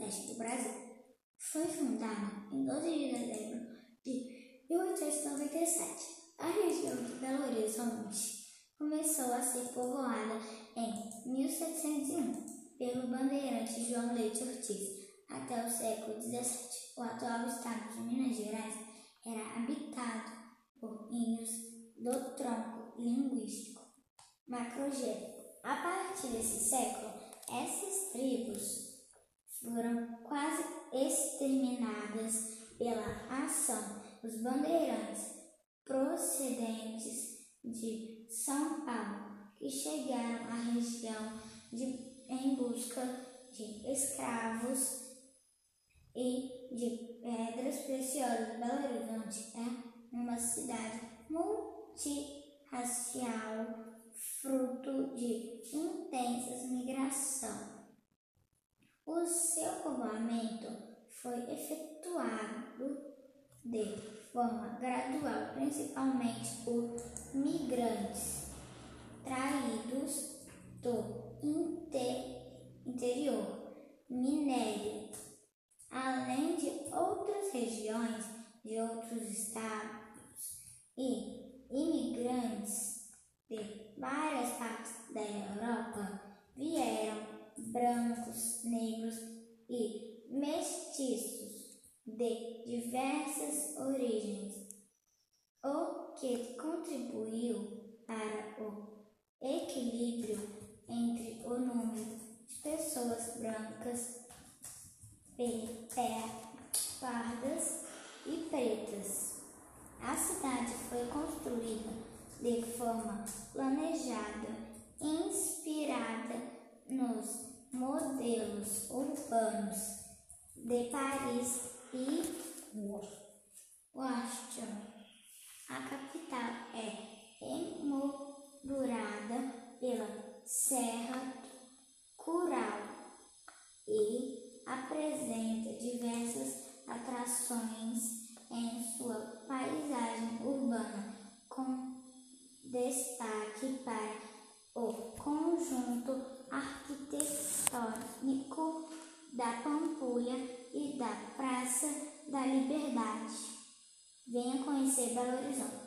sudeste do Brasil. Foi fundada em 12 de dezembro de 1897. A região de Belo Horizonte começou a ser povoada em 1701 pelo bandeirante João Leite Ortiz. Até o século XVII, o atual estado de Minas Gerais era habitado por índios do tronco linguístico macrogênico. A partir desse século, essas tribos foram quase exterminadas pela ação dos bandeirantes procedentes de São Paulo, que chegaram à região de, em busca de escravos e de pedras preciosas. Belo Horizonte é uma cidade multirracial fruto de intensas migração. Seu povoamento foi efetuado de forma gradual, principalmente por migrantes traídos do interior minério, além de outras regiões de outros estados e imigrantes de várias partes da Europa vieram brancos, negros e mestiços de diversas origens, o que contribuiu para o equilíbrio entre o número de pessoas brancas, pardas e pretas. A cidade foi construída de forma planejada, de Paris e Washington. A capital é emoldurada pela Serra Cural e apresenta diversas atrações em sua paisagem urbana com destaque para o conjunto arquitetônico da Pampulha da Praça da Liberdade. Venha conhecer Belo Horizonte.